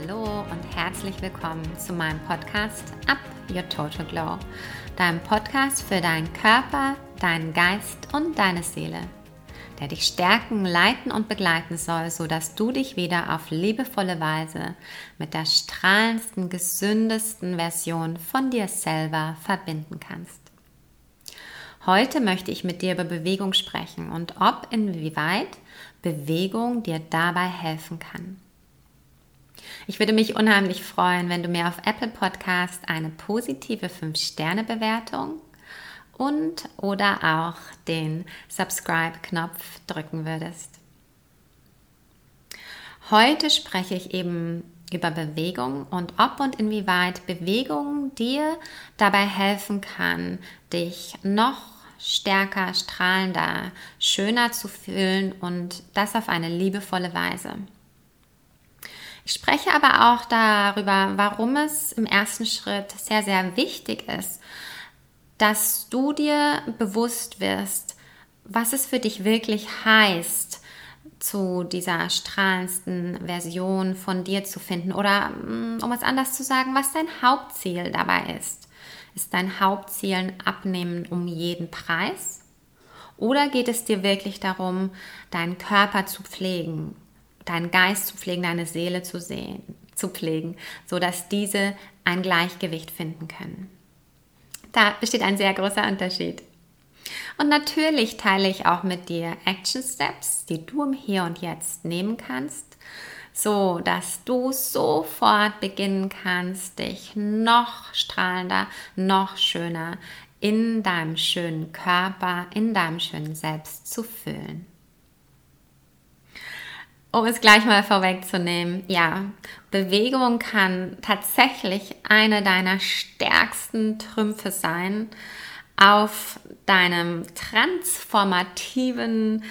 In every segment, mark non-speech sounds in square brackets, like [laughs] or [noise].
Hallo und herzlich willkommen zu meinem Podcast Up Your Total Glow, deinem Podcast für deinen Körper, deinen Geist und deine Seele, der dich stärken, leiten und begleiten soll, sodass du dich wieder auf liebevolle Weise mit der strahlendsten, gesündesten Version von dir selber verbinden kannst. Heute möchte ich mit dir über Bewegung sprechen und ob inwieweit Bewegung dir dabei helfen kann. Ich würde mich unheimlich freuen, wenn du mir auf Apple Podcast eine positive 5-Sterne-Bewertung und oder auch den Subscribe-Knopf drücken würdest. Heute spreche ich eben über Bewegung und ob und inwieweit Bewegung dir dabei helfen kann, dich noch stärker, strahlender, schöner zu fühlen und das auf eine liebevolle Weise. Ich spreche aber auch darüber, warum es im ersten Schritt sehr, sehr wichtig ist, dass du dir bewusst wirst, was es für dich wirklich heißt, zu dieser strahlendsten Version von dir zu finden oder mm, um es anders zu sagen, was dein Hauptziel dabei ist. Ist dein Hauptziel ein Abnehmen um jeden Preis? Oder geht es dir wirklich darum, deinen Körper zu pflegen, deinen Geist zu pflegen, deine Seele zu sehen, zu pflegen, sodass diese ein Gleichgewicht finden können? Da besteht ein sehr großer Unterschied. Und natürlich teile ich auch mit dir Action Steps, die du im Hier und Jetzt nehmen kannst, so dass du sofort beginnen kannst, dich noch strahlender, noch schöner in deinem schönen Körper, in deinem schönen Selbst zu fühlen. Um es gleich mal vorwegzunehmen, ja, Bewegung kann tatsächlich eine deiner stärksten Trümpfe sein auf deinem transformativen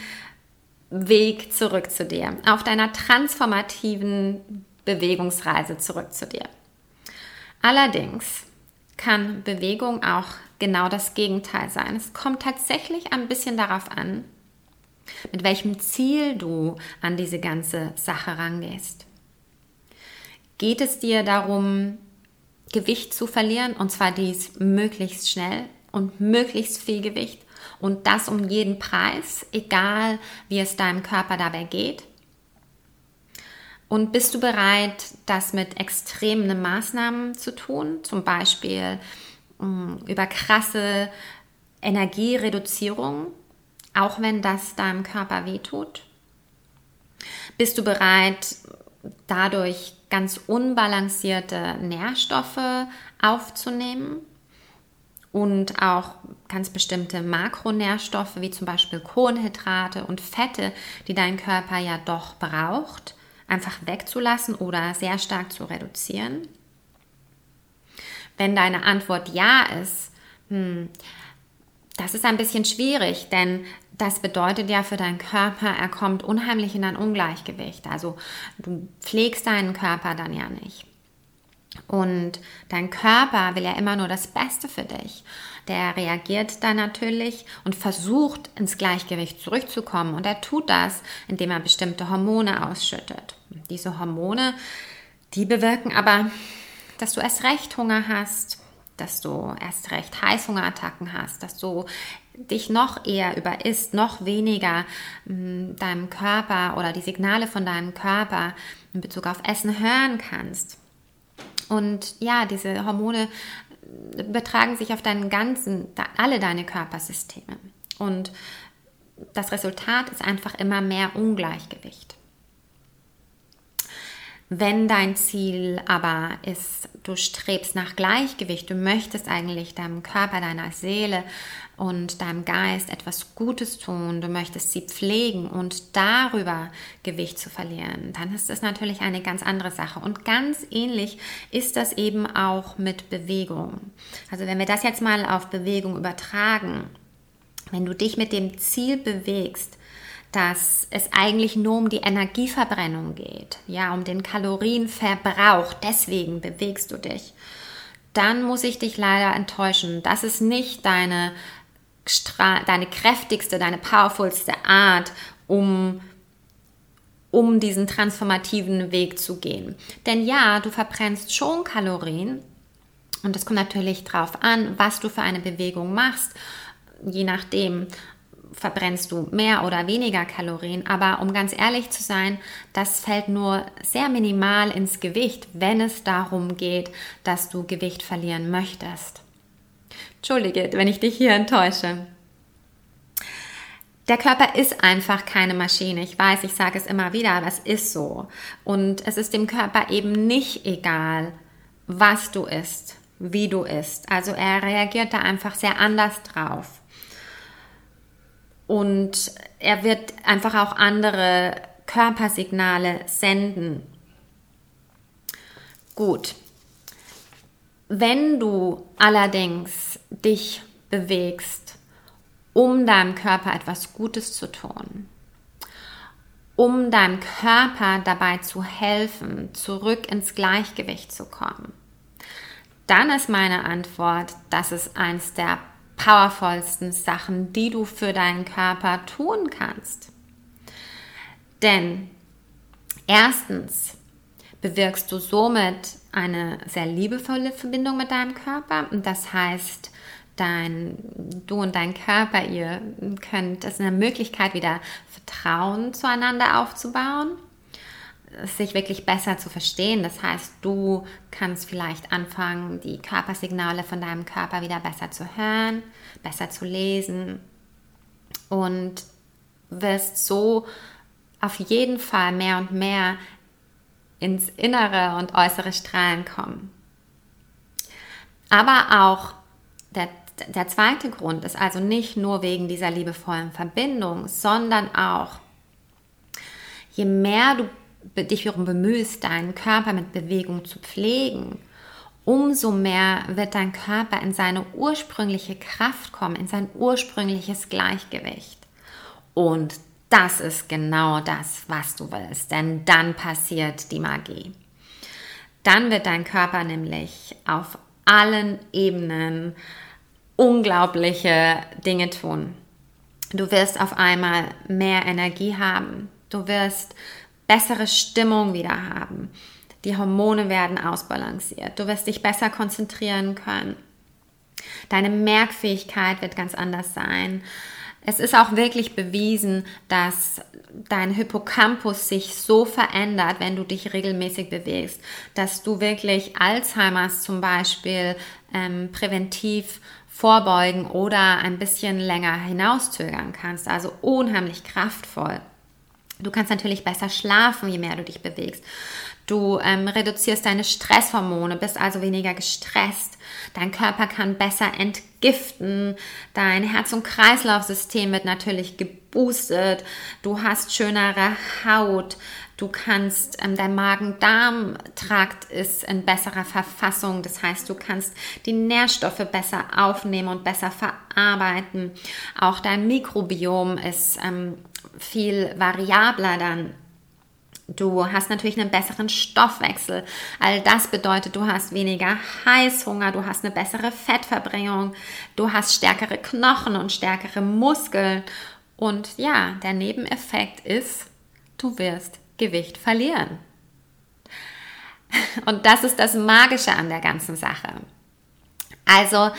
Weg zurück zu dir, auf deiner transformativen Bewegungsreise zurück zu dir. Allerdings kann Bewegung auch genau das Gegenteil sein. Es kommt tatsächlich ein bisschen darauf an, mit welchem Ziel du an diese ganze Sache rangehst. Geht es dir darum, Gewicht zu verlieren und zwar dies möglichst schnell und möglichst viel Gewicht und das um jeden Preis, egal wie es deinem Körper dabei geht? Und bist du bereit, das mit extremen Maßnahmen zu tun, zum Beispiel mm, über krasse Energiereduzierung, auch wenn das deinem Körper wehtut? Bist du bereit, dadurch ganz unbalancierte Nährstoffe aufzunehmen? und auch ganz bestimmte Makronährstoffe wie zum Beispiel Kohlenhydrate und Fette, die dein Körper ja doch braucht, einfach wegzulassen oder sehr stark zu reduzieren? Wenn deine Antwort ja ist, hm, das ist ein bisschen schwierig, denn das bedeutet ja für deinen Körper, er kommt unheimlich in ein Ungleichgewicht. Also du pflegst deinen Körper dann ja nicht. Und dein Körper will ja immer nur das Beste für dich. Der reagiert dann natürlich und versucht ins Gleichgewicht zurückzukommen. Und er tut das, indem er bestimmte Hormone ausschüttet. Diese Hormone, die bewirken aber, dass du erst recht Hunger hast, dass du erst recht Heißhungerattacken hast, dass du dich noch eher über isst, noch weniger mh, hm, deinem Körper oder die Signale von deinem Körper in Bezug auf Essen hören kannst. Und ja, diese Hormone betragen sich auf deinen ganzen, alle deine Körpersysteme. Und das Resultat ist einfach immer mehr Ungleichgewicht. Wenn dein Ziel aber ist, du strebst nach Gleichgewicht, du möchtest eigentlich deinem Körper, deiner Seele und deinem Geist etwas Gutes tun, du möchtest sie pflegen und darüber Gewicht zu verlieren, dann ist das natürlich eine ganz andere Sache. Und ganz ähnlich ist das eben auch mit Bewegung. Also wenn wir das jetzt mal auf Bewegung übertragen, wenn du dich mit dem Ziel bewegst, dass es eigentlich nur um die Energieverbrennung geht, ja, um den Kalorienverbrauch, deswegen bewegst du dich, dann muss ich dich leider enttäuschen. Das ist nicht deine, deine kräftigste, deine powerfulste Art, um um diesen transformativen Weg zu gehen. Denn ja, du verbrennst schon Kalorien und es kommt natürlich darauf an, was du für eine Bewegung machst. Je nachdem verbrennst du mehr oder weniger Kalorien. Aber um ganz ehrlich zu sein, das fällt nur sehr minimal ins Gewicht, wenn es darum geht, dass du Gewicht verlieren möchtest. Entschuldige, wenn ich dich hier enttäusche. Der Körper ist einfach keine Maschine. Ich weiß, ich sage es immer wieder, aber es ist so. Und es ist dem Körper eben nicht egal, was du isst, wie du isst. Also er reagiert da einfach sehr anders drauf. Und er wird einfach auch andere Körpersignale senden. Gut. Wenn du allerdings dich bewegst, um deinem Körper etwas Gutes zu tun, um deinem Körper dabei zu helfen, zurück ins Gleichgewicht zu kommen, dann ist meine Antwort, dass es eins der powervollsten Sachen, die du für deinen Körper tun kannst. Denn erstens bewirkst du somit eine sehr liebevolle Verbindung mit deinem Körper. Und das heißt, dein, du und dein Körper, ihr könnt, das ist eine Möglichkeit, wieder Vertrauen zueinander aufzubauen, sich wirklich besser zu verstehen. Das heißt, du kannst vielleicht anfangen, die Körpersignale von deinem Körper wieder besser zu hören, besser zu lesen und wirst so auf jeden Fall mehr und mehr ins innere und äußere Strahlen kommen. Aber auch der, der zweite Grund ist also nicht nur wegen dieser liebevollen Verbindung, sondern auch, je mehr du dich darum bemühst, deinen Körper mit Bewegung zu pflegen, umso mehr wird dein Körper in seine ursprüngliche Kraft kommen, in sein ursprüngliches Gleichgewicht. Und das ist genau das, was du willst, denn dann passiert die Magie. Dann wird dein Körper nämlich auf allen Ebenen unglaubliche Dinge tun. Du wirst auf einmal mehr Energie haben. Du wirst bessere Stimmung wieder haben. Die Hormone werden ausbalanciert. Du wirst dich besser konzentrieren können. Deine Merkfähigkeit wird ganz anders sein. Es ist auch wirklich bewiesen, dass dein Hippocampus sich so verändert, wenn du dich regelmäßig bewegst, dass du wirklich Alzheimers zum Beispiel ähm, präventiv vorbeugen oder ein bisschen länger hinauszögern kannst. Also unheimlich kraftvoll. Du kannst natürlich besser schlafen, je mehr du dich bewegst. Du ähm, reduzierst deine Stresshormone, bist also weniger gestresst. Dein Körper kann besser entgiften. Dein Herz- und Kreislaufsystem wird natürlich geboostet. Du hast schönere Haut. Du kannst, ähm, dein Magen-Darm-Trakt ist in besserer Verfassung. Das heißt, du kannst die Nährstoffe besser aufnehmen und besser verarbeiten. Auch dein Mikrobiom ist ähm, viel variabler dann Du hast natürlich einen besseren Stoffwechsel. All das bedeutet, du hast weniger Heißhunger, du hast eine bessere Fettverbrennung, du hast stärkere Knochen und stärkere Muskeln. Und ja, der Nebeneffekt ist, du wirst Gewicht verlieren. [laughs] Und das ist das Magische an der ganzen Sache. Also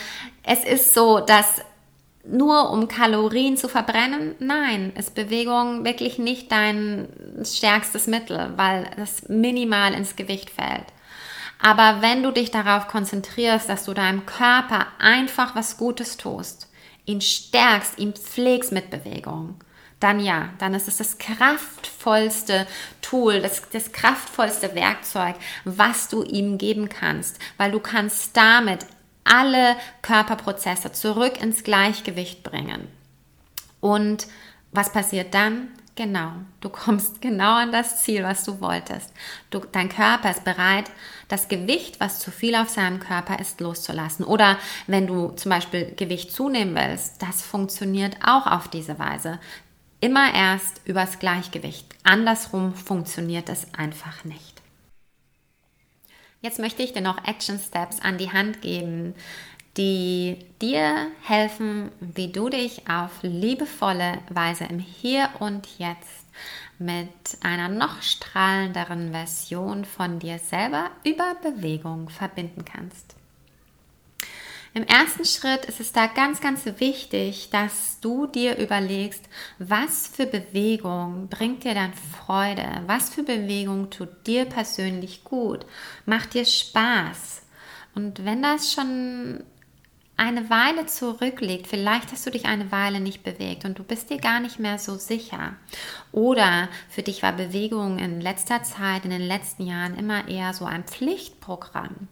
es ist so, dass nur um Kalorien zu verbrennen? Nein, ist Bewegung wirklich nicht dein stärkstes Mittel, weil es minimal ins Gewicht fällt. Aber wenn du dich darauf konzentrierst, dass du deinem Körper einfach was Gutes tust, ihn stärkst, ihn pflegst mit Bewegung, dann ja, dann ist es das kraftvollste Tool, das, das kraftvollste Werkzeug, was du ihm geben kannst, weil du kannst damit alle Körperprozesse zurück ins Gleichgewicht bringen. Und was passiert dann? Genau, du kommst [laughs] genau an das Ziel, was du wolltest. Du, dein Körper ist bereit, das Gewicht, was zu viel auf seinem Körper ist, loszulassen. Oder wenn du zum Beispiel Gewicht zunehmen willst, das funktioniert auch auf diese Weise. Immer erst übers Gleichgewicht. Andersrum funktioniert es einfach nicht. Jetzt möchte ich dir noch Action Steps an die Hand geben, die dir helfen, wie du dich auf liebevolle Weise im Hier und Jetzt mit einer noch strahlenderen Version von dir selber über Bewegung verbinden kannst. Im ersten Schritt ist es da ganz, ganz wichtig, dass du dir überlegst, was für Bewegung bringt dir dann Freude, was für Bewegung tut dir persönlich gut, macht dir Spaß. Und wenn das schon eine Weile zurückliegt, vielleicht hast du dich eine Weile nicht bewegt und du bist dir gar nicht mehr so sicher. Oder für dich war Bewegung in letzter Zeit, in den letzten Jahren immer eher so ein Pflichtprogramm.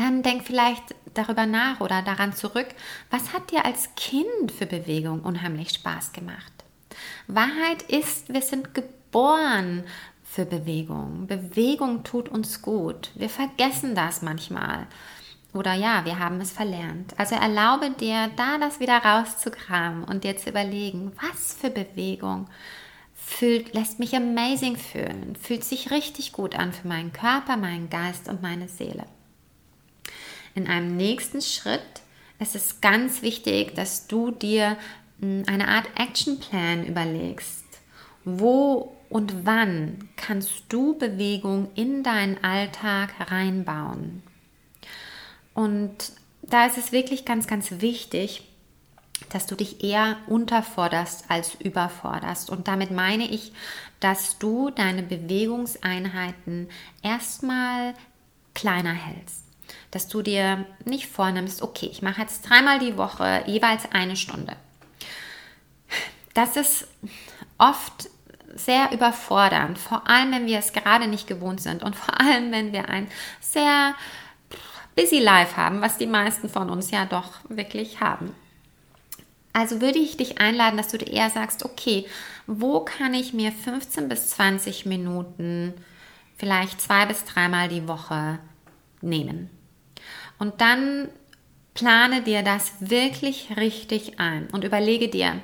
Dann denk vielleicht darüber nach oder daran zurück, was hat dir als Kind für Bewegung unheimlich Spaß gemacht? Wahrheit ist, wir sind geboren für Bewegung. Bewegung tut uns gut. Wir vergessen das manchmal. Oder ja, wir haben es verlernt. Also erlaube dir, da das wieder rauszukramen und dir zu überlegen, was für Bewegung fühlt, lässt mich amazing fühlen, fühlt sich richtig gut an für meinen Körper, meinen Geist und meine Seele. In einem nächsten Schritt ist es ganz wichtig, dass du dir hm, eine Art Actionplan überlegst. Wo und wann kannst du Bewegung in deinen Alltag reinbauen? Und da ist es wirklich ganz, ganz wichtig, dass du dich eher unterforderst als überforderst. Und damit meine ich, dass du deine Bewegungseinheiten erstmal kleiner hältst. Dass du dir nicht vornimmst, okay, ich mache jetzt dreimal die Woche jeweils eine Stunde. Das ist oft sehr überfordernd, vor allem wenn wir es gerade nicht gewohnt sind und vor allem wenn wir ein sehr busy life haben, was die meisten von uns ja doch wirklich haben. Also würde ich dich einladen, dass du dir eher sagst, okay, wo kann ich mir 15 bis 20 Minuten, vielleicht zwei bis dreimal die Woche nehmen? Und dann plane dir das wirklich richtig ein und überlege dir,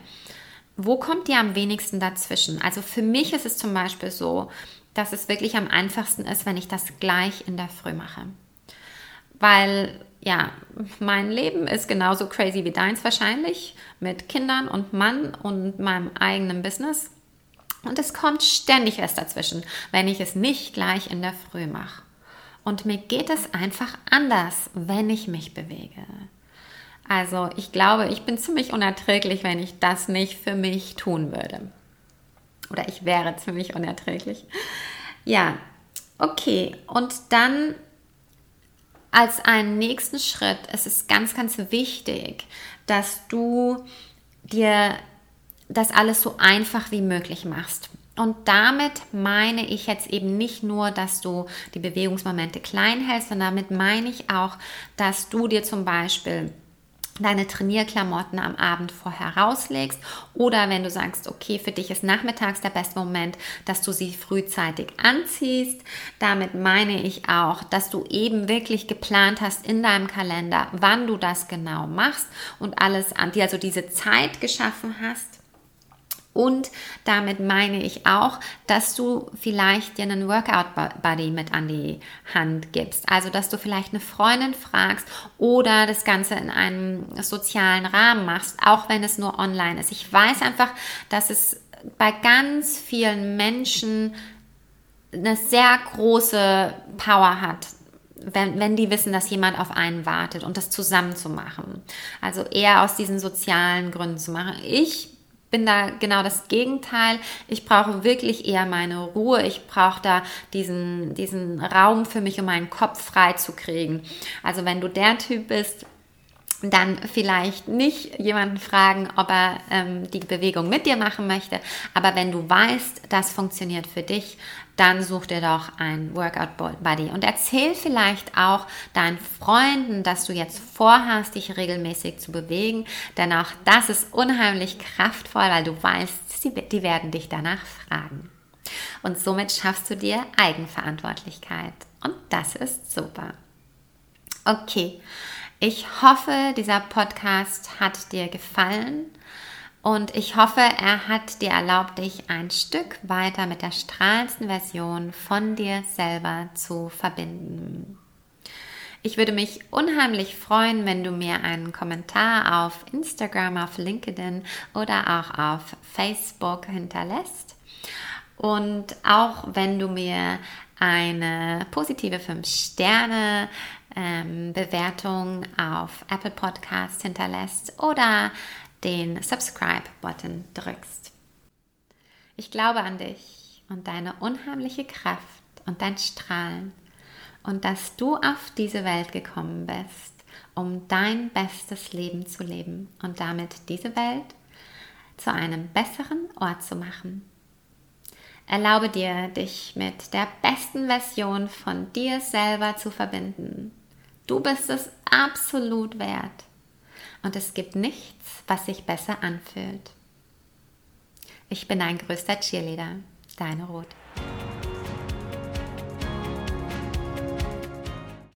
wo kommt dir am wenigsten dazwischen? Also für mich ist es zum Beispiel so, dass es wirklich am einfachsten ist, wenn ich das gleich in der Früh mache weil ja, mein Leben ist genauso crazy wie deins wahrscheinlich, mit Kindern und Mann und meinem eigenen Business. Und es kommt ständig was dazwischen, wenn ich es nicht gleich in der Früh mache. Und mir geht es einfach anders, wenn ich mich bewege. Also ich glaube, ich bin ziemlich unerträglich, wenn ich das nicht für mich tun würde. Oder ich wäre ziemlich unerträglich. Ja, okay. Und dann als einen nächsten Schritt ist es ganz, ganz wichtig, dass du dir das alles so einfach wie möglich machst. Und damit meine ich jetzt eben nicht nur, dass du die Bewegungsmomente klein hältst, sondern damit meine ich auch, dass du dir zum Beispiel deine Trainierklamotten am Abend vorher rauslegst oder wenn du sagst, okay, für dich ist nachmittags der beste Moment, dass du sie frühzeitig anziehst. Damit meine ich auch, dass du eben wirklich geplant hast in deinem Kalender, wann du das genau machst und alles an dir, also diese Zeit geschaffen hast und damit meine ich auch, dass du vielleicht dir einen Workout-Buddy mit an die Hand gibst. Also, dass du vielleicht eine Freundin fragst oder das Ganze in einem sozialen Rahmen machst, auch wenn es nur online ist. Ich weiß einfach, dass es bei ganz vielen Menschen eine sehr große Power hat, wenn, wenn die wissen, dass jemand auf einen wartet und das zusammen zu machen. Also eher aus diesen sozialen Gründen zu machen. Ich bin da genau das Gegenteil. Ich brauche wirklich eher meine Ruhe. Ich brauche da diesen, diesen Raum für mich, um meinen Kopf frei zu kriegen. Also wenn du der Typ bist, dann vielleicht nicht jemanden fragen, ob er ähm, die Bewegung mit dir machen möchte. Aber wenn du weißt, das funktioniert für dich, dann such dir doch ein Workout Buddy und erzähl vielleicht auch deinen Freunden, dass du jetzt vorhast, dich regelmäßig zu bewegen, denn auch das ist unheimlich kraftvoll, weil du weißt, die werden dich danach fragen. Und somit schaffst du dir Eigenverantwortlichkeit und das ist super. Okay, ich hoffe, dieser Podcast hat dir gefallen. Und ich hoffe, er hat dir erlaubt, dich ein Stück weiter mit der strahlendsten Version von dir selber zu verbinden. Ich würde mich unheimlich freuen, wenn du mir einen Kommentar auf Instagram, auf LinkedIn oder auch auf Facebook hinterlässt. Und auch wenn du mir eine positive 5-Sterne ähm, auf Apple Podcasts hinterlässt oder den Subscribe-Button drückst. Ich glaube an dich und deine unheimliche Kraft und dein Strahlen und dass du auf diese Welt gekommen bist, um dein bestes Leben zu leben und damit diese Welt zu einem besseren Ort zu machen. Erlaube dir, dich mit der besten Version von dir selber zu verbinden. Du bist es absolut wert. Und es gibt nichts, was sich besser anfühlt. Ich bin dein größter Cheerleader, deine Ruth.